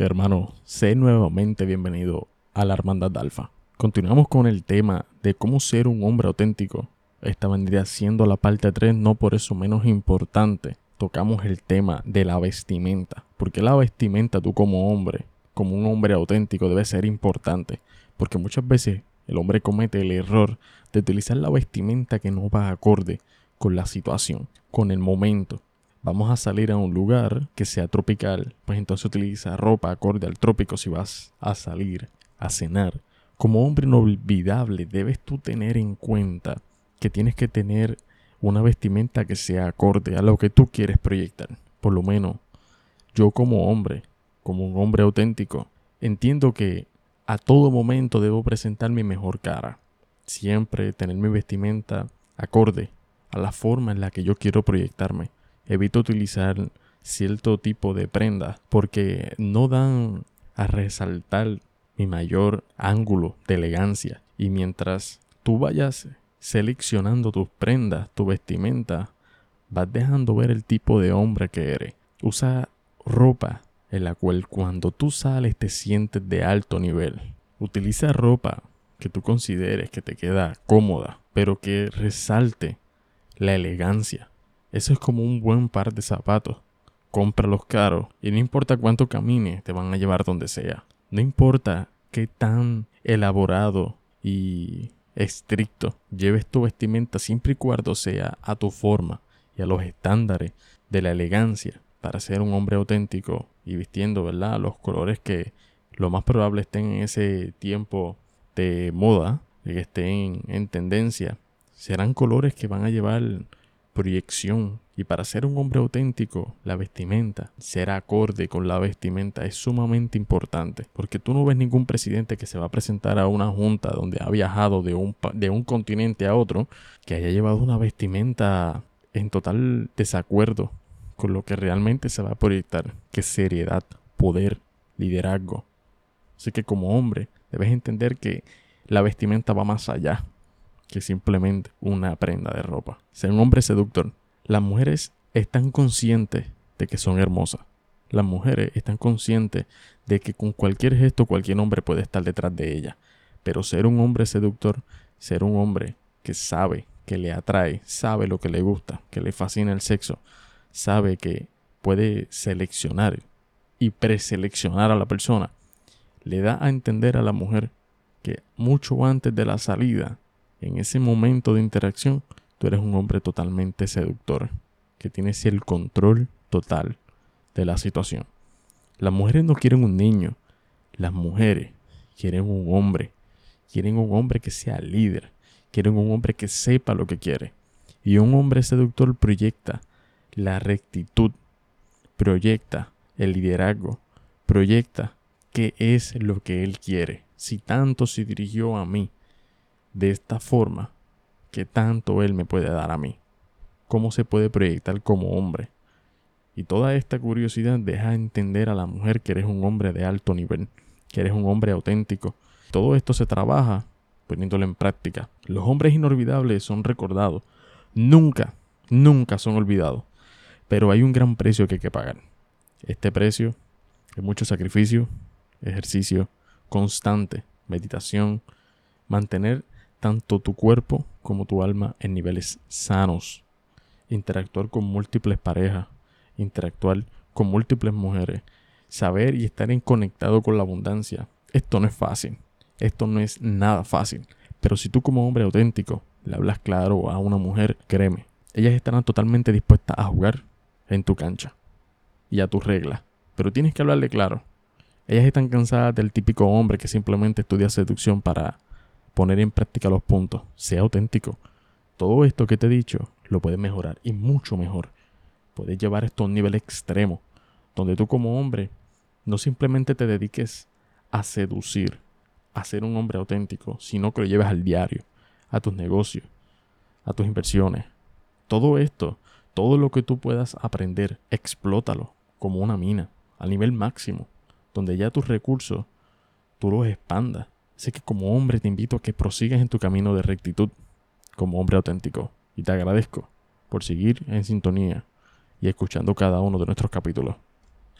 Hermano, sé nuevamente bienvenido a la Hermandad Alfa. Continuamos con el tema de cómo ser un hombre auténtico. Esta vendría siendo la parte 3, no por eso menos importante. Tocamos el tema de la vestimenta. Porque la vestimenta tú como hombre, como un hombre auténtico, debe ser importante. Porque muchas veces el hombre comete el error de utilizar la vestimenta que no va acorde con la situación, con el momento vamos a salir a un lugar que sea tropical, pues entonces utiliza ropa acorde al trópico si vas a salir a cenar. Como hombre inolvidable debes tú tener en cuenta que tienes que tener una vestimenta que sea acorde a lo que tú quieres proyectar. Por lo menos yo como hombre, como un hombre auténtico, entiendo que a todo momento debo presentar mi mejor cara. Siempre tener mi vestimenta acorde a la forma en la que yo quiero proyectarme evito utilizar cierto tipo de prendas porque no dan a resaltar mi mayor ángulo de elegancia. Y mientras tú vayas seleccionando tus prendas, tu vestimenta, vas dejando ver el tipo de hombre que eres. Usa ropa en la cual cuando tú sales te sientes de alto nivel. Utiliza ropa que tú consideres que te queda cómoda, pero que resalte la elegancia. Eso es como un buen par de zapatos. Cómpralos caros y no importa cuánto camines, te van a llevar donde sea. No importa qué tan elaborado y estricto lleves tu vestimenta siempre y cuando sea a tu forma y a los estándares de la elegancia para ser un hombre auténtico y vistiendo, ¿verdad? Los colores que lo más probable estén en ese tiempo de moda, que estén en tendencia, serán colores que van a llevar proyección. Y para ser un hombre auténtico, la vestimenta, ser acorde con la vestimenta es sumamente importante. Porque tú no ves ningún presidente que se va a presentar a una junta donde ha viajado de un, de un continente a otro que haya llevado una vestimenta en total desacuerdo con lo que realmente se va a proyectar, que seriedad, poder, liderazgo. Así que como hombre debes entender que la vestimenta va más allá que simplemente una prenda de ropa. Ser un hombre seductor. Las mujeres están conscientes de que son hermosas. Las mujeres están conscientes de que con cualquier gesto cualquier hombre puede estar detrás de ella. Pero ser un hombre seductor, ser un hombre que sabe, que le atrae, sabe lo que le gusta, que le fascina el sexo, sabe que puede seleccionar y preseleccionar a la persona, le da a entender a la mujer que mucho antes de la salida en ese momento de interacción, tú eres un hombre totalmente seductor, que tienes el control total de la situación. Las mujeres no quieren un niño, las mujeres quieren un hombre, quieren un hombre que sea líder, quieren un hombre que sepa lo que quiere. Y un hombre seductor proyecta la rectitud, proyecta el liderazgo, proyecta qué es lo que él quiere. Si tanto se dirigió a mí, de esta forma que tanto Él me puede dar a mí. Cómo se puede proyectar como hombre. Y toda esta curiosidad deja entender a la mujer que eres un hombre de alto nivel, que eres un hombre auténtico. Todo esto se trabaja poniéndolo en práctica. Los hombres inolvidables son recordados. Nunca, nunca son olvidados. Pero hay un gran precio que hay que pagar. Este precio es mucho sacrificio, ejercicio constante, meditación, mantener tanto tu cuerpo como tu alma en niveles sanos. Interactuar con múltiples parejas, interactuar con múltiples mujeres, saber y estar en conectado con la abundancia. Esto no es fácil, esto no es nada fácil. Pero si tú como hombre auténtico le hablas claro a una mujer, créeme, ellas estarán totalmente dispuestas a jugar en tu cancha y a tus reglas. Pero tienes que hablarle claro. Ellas están cansadas del típico hombre que simplemente estudia seducción para poner en práctica los puntos, sea auténtico. Todo esto que te he dicho lo puedes mejorar y mucho mejor. Puedes llevar esto a un nivel extremo, donde tú como hombre no simplemente te dediques a seducir, a ser un hombre auténtico, sino que lo lleves al diario, a tus negocios, a tus inversiones. Todo esto, todo lo que tú puedas aprender, explótalo como una mina, a nivel máximo, donde ya tus recursos tú los expandas Así que como hombre te invito a que prosigas en tu camino de rectitud como hombre auténtico. Y te agradezco por seguir en sintonía y escuchando cada uno de nuestros capítulos.